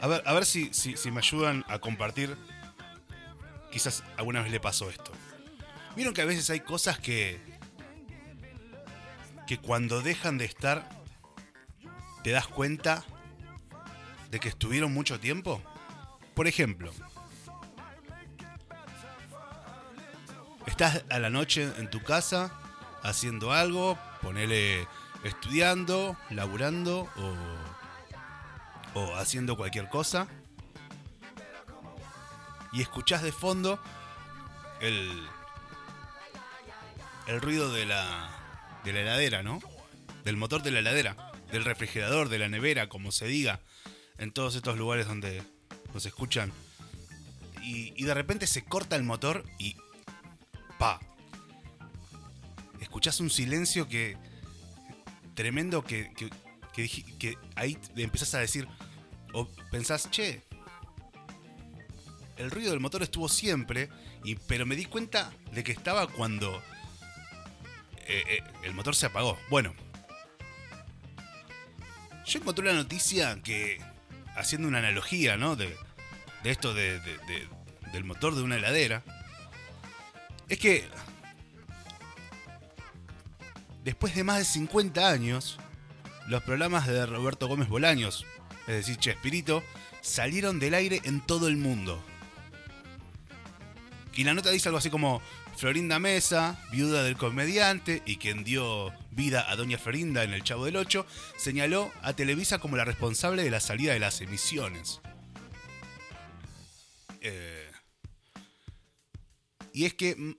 A ver, a ver si, si, si me ayudan a compartir. Quizás alguna vez le pasó esto. Vieron que a veces hay cosas que. que cuando dejan de estar. te das cuenta de que estuvieron mucho tiempo. Por ejemplo, estás a la noche en tu casa haciendo algo, ponele estudiando, laburando o, o haciendo cualquier cosa y escuchás de fondo el, el ruido de la, de la heladera, ¿no? Del motor de la heladera, del refrigerador, de la nevera, como se diga, en todos estos lugares donde nos escuchan. Y, de repente se corta el motor y pa. Escuchás un silencio que. tremendo que, que, que, que ahí empezás a decir. O pensás, che. El ruido del motor estuvo siempre. Y, pero me di cuenta de que estaba cuando. eh, eh, el motor se apagó. Bueno. Yo encontré una noticia que. Haciendo una analogía, ¿no? De, de esto de, de- de- del motor de una heladera. Es que después de más de 50 años, los programas de Roberto Gómez Bolaños, es decir, Chespirito, salieron del aire en todo el mundo. Y la nota dice algo así como Florinda Mesa, viuda del comediante y quien dio vida a Doña Florinda en El Chavo del Ocho, señaló a Televisa como la responsable de la salida de las emisiones. Eh, y es que mm,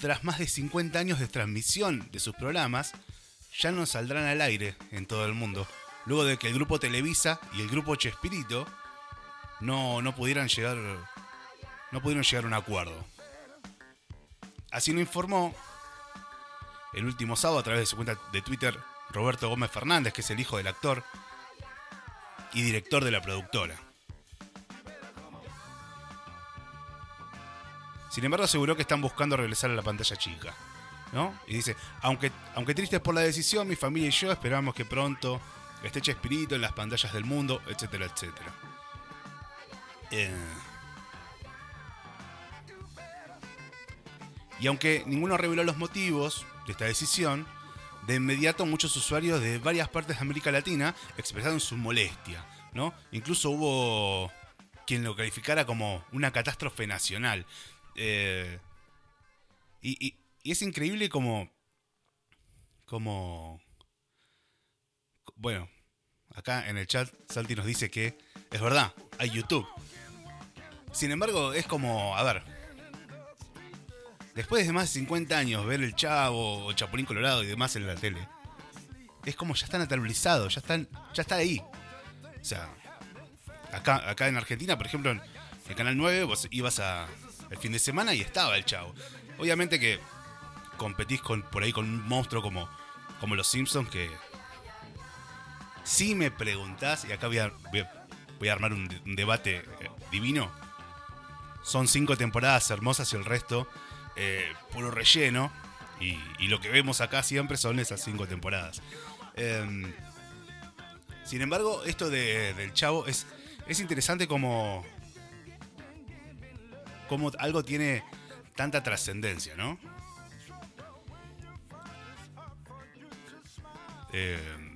tras más de 50 años de transmisión de sus programas, ya no saldrán al aire en todo el mundo, luego de que el grupo Televisa y el grupo Chespirito no, no pudieran llegar no pudieron llegar a un acuerdo. Así lo informó el último sábado a través de su cuenta de Twitter Roberto Gómez Fernández, que es el hijo del actor y director de la productora. Sin embargo, aseguró que están buscando regresar a la pantalla chica. ¿no? Y dice, aunque, aunque tristes por la decisión, mi familia y yo esperamos que pronto esté Chespirito en las pantallas del mundo, etcétera, etcétera. Eh, Y aunque ninguno reveló los motivos de esta decisión, de inmediato muchos usuarios de varias partes de América Latina expresaron su molestia, ¿no? Incluso hubo quien lo calificara como una catástrofe nacional. Eh, y es increíble como... como... Bueno, acá en el chat Santi nos dice que es verdad, hay YouTube. Sin embargo, es como, a ver, después de más de 50 años ver el Chavo o Chapulín Colorado y demás en la tele, es como ya están aterrorizados, ya están, ya está ahí. O sea, acá, acá en Argentina, por ejemplo, en el Canal 9, vos ibas a el fin de semana y estaba el Chavo. Obviamente que competís con, por ahí con un monstruo como, como los Simpsons que... Si me preguntás, y acá voy a, voy a- armar un, de- un debate eh, divino, son cinco temporadas hermosas y el resto eh, puro relleno. Y, lo que vemos acá siempre son esas cinco temporadas. Em, sin embargo, esto de- del chavo es, es interesante como, como algo tiene tanta trascendencia, ¿no? Em,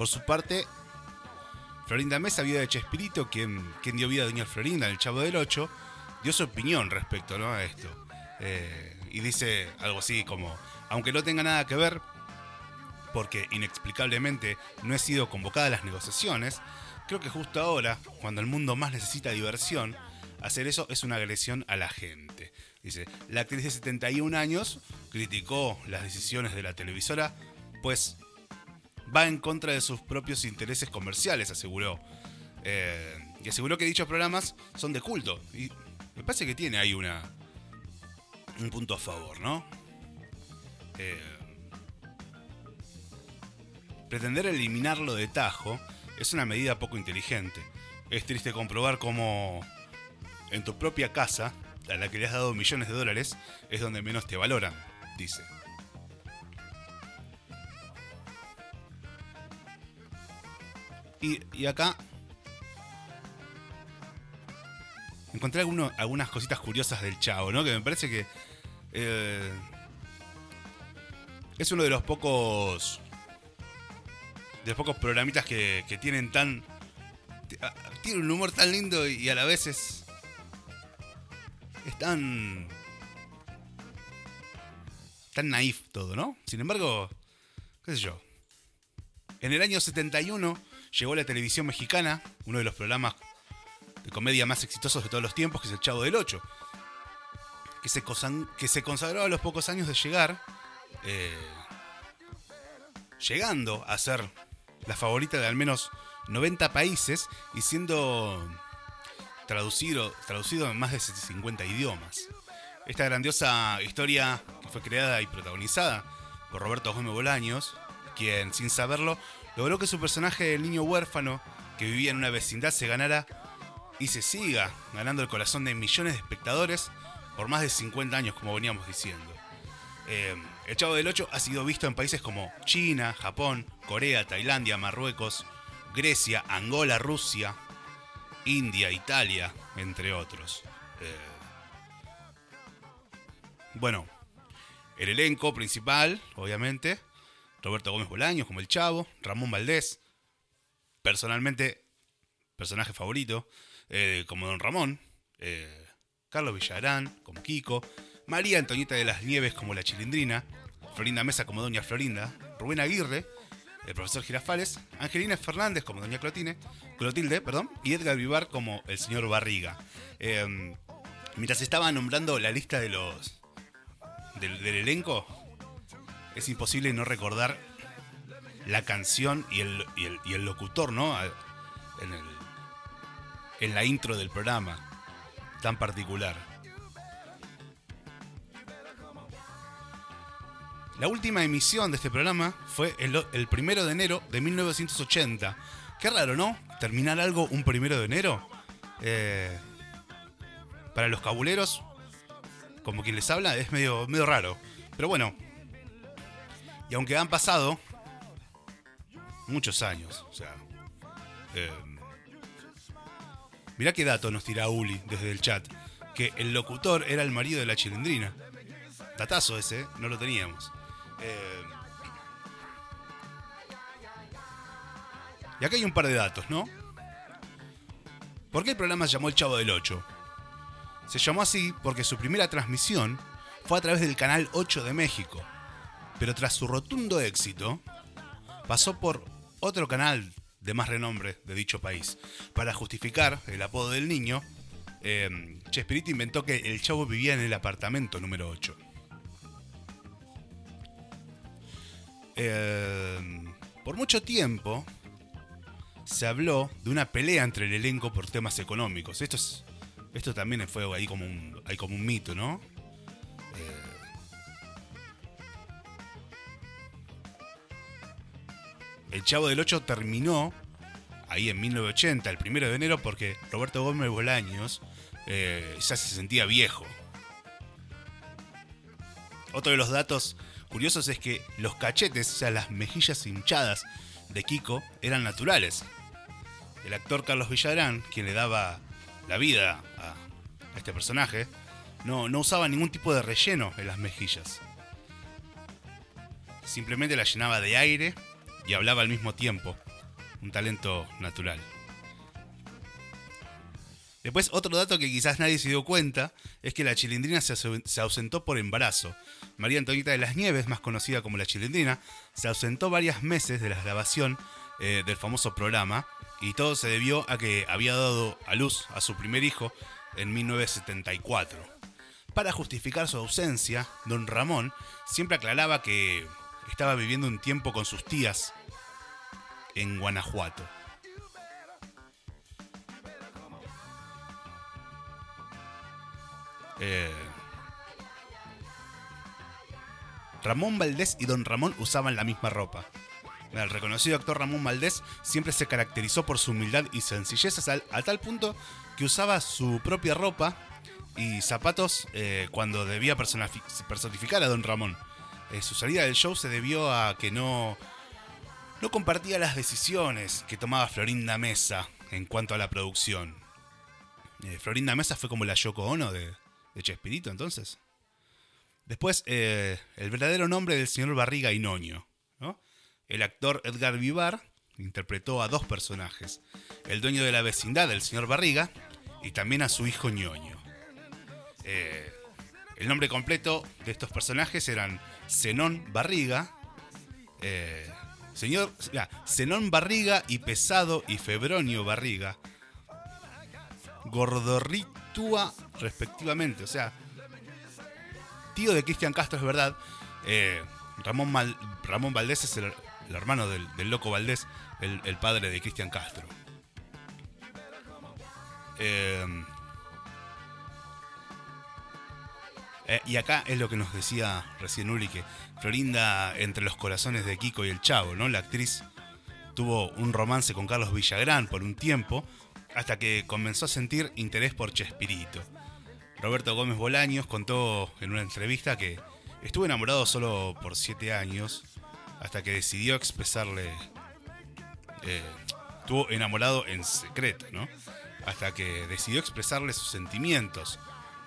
por su parte, Florinda Mesa, viuda de Chespirito, quien, dio vida a Doña Florinda en el Chavo del Ocho, dio su opinión respecto a esto. Eh, y dice algo así como, aunque no tenga nada que ver, porque inexplicablemente no he sido convocada a las negociaciones, creo que justo ahora, cuando el mundo más necesita diversión, hacer eso es una agresión a la gente. Dice, la actriz de 71 años criticó las decisiones de la televisora, pues va en contra de sus propios intereses comerciales, aseguró. Eh, y aseguró que dichos programas son de culto. Y me parece que tiene ahí una un punto a favor, ¿no? Eh, pretender eliminarlo de tajo es una medida poco inteligente. Es triste comprobar cómo en tu propia casa, a la que le has dado millones de dólares, es donde menos te valoran, dice. Y, y acá encontré algunas cositas curiosas del Chavo, ¿no? Que me parece que eh, es uno de los pocos de los pocos programitas que, que tienen tan tiene un humor tan lindo y a la vez es es tan tan naif todo, ¿no? Sin embargo, qué sé yo. En el año 71 llegó a la televisión mexicana, uno de los programas de comedia más exitosos de todos los tiempos, que es El Chavo del Ocho, que se, que se consagró a los pocos años de llegar, eh, llegando a ser la favorita de al menos 90 países y siendo traducido, traducido en más de 50 idiomas. Esta grandiosa historia que fue creada y protagonizada por Roberto Gómez Bolaños, quien sin saberlo logró que su personaje del niño huérfano que vivía en una vecindad se ganara y se siga ganando el corazón de millones de espectadores por más de 50 años, como veníamos diciendo. Eh, el Chavo del Ocho ha sido visto en países como China, Japón, Corea, Tailandia, Marruecos, Grecia, Angola, Rusia, India, Italia, entre otros. Eh, bueno, el elenco principal, obviamente, Roberto Gómez Bolaños como el Chavo, Ramón Valdés, personalmente, personaje favorito, eh, como Don Ramón, eh, Carlos Villarán como Kiko, María Antonieta de las Nieves como la Chilindrina, Florinda Mesa como Doña Florinda, Rubén Aguirre, el profesor Girafales, Angelina Fernández como Doña Clotine, Clotilde, perdón, y Edgar Vivar como el señor Barriga. Eh, mientras estaba nombrando la lista de los del elenco, es imposible no recordar la canción y el, y el, locutor, ¿no? En, el- en la intro del programa, tan particular. La última emisión de este programa fue el primero de enero de 1980. Qué raro, ¿no? Terminar algo un primero de enero. Eh, para los cabuleros, como quien les habla, es medio, medio raro. Pero bueno. Y aunque han pasado muchos años, o sea. eh, mirá qué dato nos tira Uli desde el chat. Que el locutor era el marido de la chilindrina. Datazo ese, ¿eh? no lo teníamos. Eh, y acá hay un par de datos, ¿no? ¿Por qué el programa se llamó El Chavo del 8? Se llamó así porque su primera transmisión fue a través del Canal 8 de México. Pero tras su rotundo éxito, pasó por otro canal de más renombre de dicho país. Para justificar el apodo del niño, eh, Chespirito inventó que el chavo vivía en el apartamento número 8. Eh, por mucho tiempo se habló de una pelea entre el elenco por temas económicos. Esto es, esto también fue ahí como un, como un mito, ¿no? El Chavo del 8 terminó ahí en 1980, el primero de enero, porque Roberto Gómez Bolaños eh, ya se sentía viejo. Otro de los datos curiosos es que los cachetes, o sea, las mejillas hinchadas de Kiko, eran naturales. El actor Carlos Villarán, quien le daba la vida a, este personaje, no, no usaba ningún tipo de relleno en las mejillas. Simplemente la llenaba de aire y hablaba al mismo tiempo. Un talento natural. Después, otro dato que quizás nadie se dio cuenta es que la chilindrina se, au- se ausentó por embarazo. María Antonieta de las Nieves, más conocida como la chilindrina, se ausentó varios meses de la grabación eh, del famoso programa y todo se debió a que había dado a luz a su primer hijo en 1974. Para justificar su ausencia, don Ramón siempre aclaraba que estaba viviendo un tiempo con sus tías en Guanajuato. Eh, Ramón Valdés y Don Ramón usaban la misma ropa. El reconocido actor Ramón Valdés siempre se caracterizó por su humildad y sencillez a tal, punto que usaba su propia ropa y zapatos eh, cuando debía personificar a Don Ramón. Eh, su salida del show se debió a que no, no compartía las decisiones que tomaba Florinda Mesa en cuanto a la producción. Eh, Florinda Mesa fue como la Yoko Ono de, de Chespirito entonces. Después, eh, el verdadero nombre del señor Barriga Inoño. ¿no? El actor Edgar Vivar interpretó a dos personajes. El dueño de la vecindad, el señor Barriga, y también a su hijo ñoño. Eh, el nombre completo de estos personajes eran Zenón Barriga, eh, señor, Zenón Barriga y Pesado y Febronio Barriga, Gordorritúa respectivamente, o sea, tío de Cristian Castro es verdad, eh, Ramón, Ramón Valdés es el, hermano del, loco Valdés, el, el padre de Cristian Castro. Eh, eh, y acá es lo que nos decía recién Uli, que Florinda, entre los corazones de Kiko y el Chavo, ¿no? La actriz tuvo un romance con Carlos Villagrán por un tiempo, hasta que comenzó a sentir interés por Chespirito. Roberto Gómez Bolaños contó en una entrevista que estuvo enamorado solo por siete años, hasta que decidió expresarle... Eh, estuvo enamorado en secreto, ¿no? hasta que decidió expresarle sus sentimientos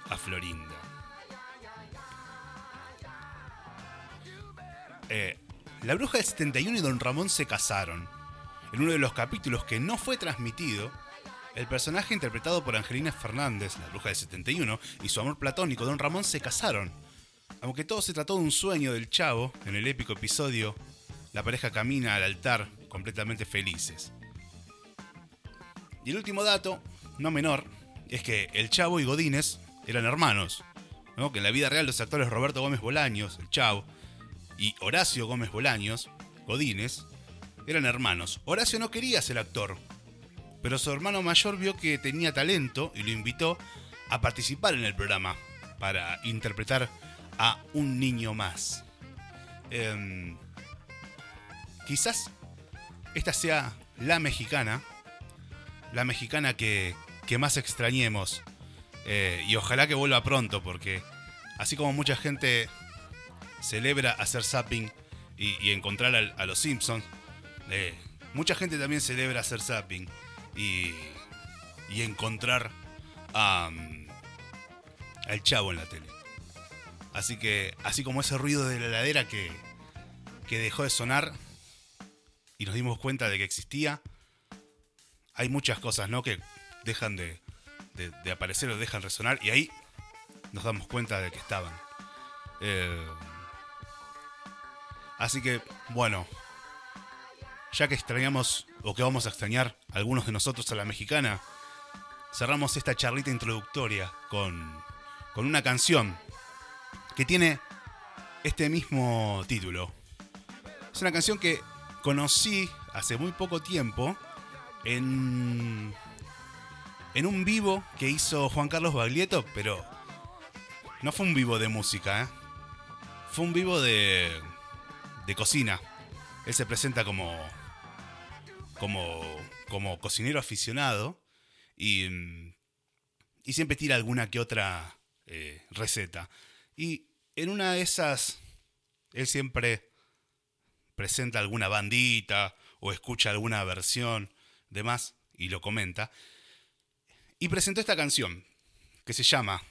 a Florinda. Eh, la bruja del 71 y Don Ramón se casaron. En uno de los capítulos que no fue transmitido, el personaje interpretado por Angelina Fernández, la bruja del 71, y su amor platónico Don Ramón se casaron. Aunque todo se trató de un sueño del chavo, en el épico episodio, la pareja camina al altar completamente felices. Y el último dato, no menor, es que el Chavo y Godínez eran hermanos. ¿no? Que en la vida real los actores Roberto Gómez Bolaños, el Chavo, y Horacio Gómez Bolaños, Godínez, eran hermanos. Horacio no quería ser actor, pero su hermano mayor vio que tenía talento y lo invitó a participar en el programa para interpretar a un niño más. Em, quizás esta sea la mexicana la mexicana que, más extrañemos. Eh, y ojalá que vuelva pronto, porque así como mucha gente celebra hacer zapping y, encontrar a, los Simpsons, eh, mucha gente también celebra hacer zapping y, y encontrar a, al chavo en la tele. Así que, así como ese ruido de la heladera que, que dejó de sonar y nos dimos cuenta de que existía, hay muchas cosas, ¿no? Que dejan de, aparecer o dejan resonar y ahí nos damos cuenta de que estaban. Eh, así que, bueno, ya que extrañamos o que vamos a extrañar algunos de nosotros a la mexicana, cerramos esta charlita introductoria con, con una canción que tiene este mismo título. Es una canción que conocí hace muy poco tiempo en, en un vivo que hizo Juan Carlos Baglietto, pero no fue un vivo de música, ¿eh? fue un vivo de, de cocina. Él se presenta como, como, como cocinero aficionado y, y siempre tira alguna que otra eh, receta. Y en una de esas, él siempre presenta alguna bandita o escucha alguna versión demás, y lo comenta, y presentó esta canción, que se llama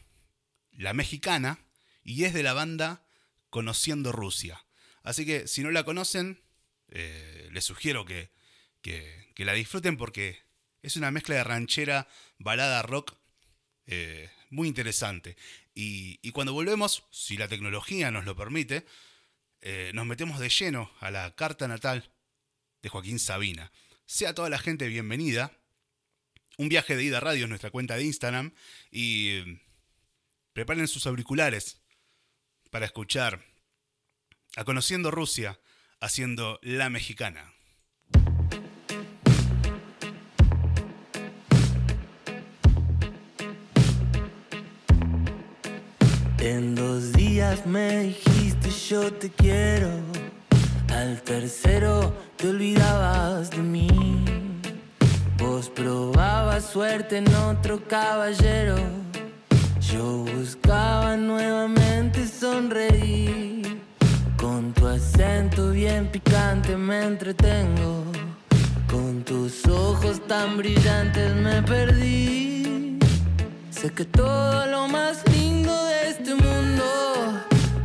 La Mexicana, y es de la banda Conociendo Rusia. Así que si no la conocen, eh, les sugiero que, que, la disfruten porque es una mezcla de ranchera, balada rock eh, muy interesante. Y, cuando volvemos, si la tecnología nos lo permite, eh, nos metemos de lleno a la carta natal de Joaquín Sabina. Sea toda la gente bienvenida. Un viaje de ida radio es nuestra cuenta de Instagram y preparen sus auriculares para escuchar a Conociendo Rusia haciendo la mexicana. En dos días me dijiste yo te quiero al tercero te olvidabas de mí. Vos probabas suerte en otro caballero. Yo buscaba nuevamente sonreír acento bien picante me entretengo. Con tus ojos tan brillantes me perdí. Sé que todo lo más lindo de este mundo,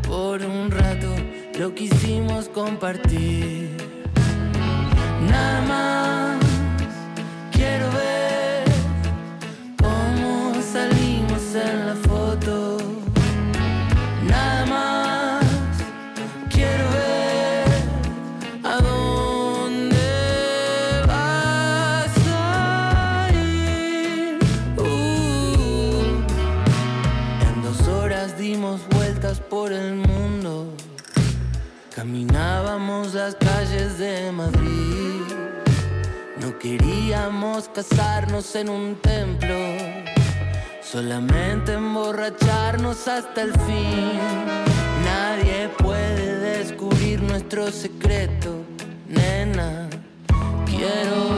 por un rato lo quisimos compartir. Nada más Caminábamos las calles de Madrid. No queríamos casarnos en un templo. Solamente emborracharnos hasta el fin. Nadie puede descubrir nuestro secreto, nena. Quiero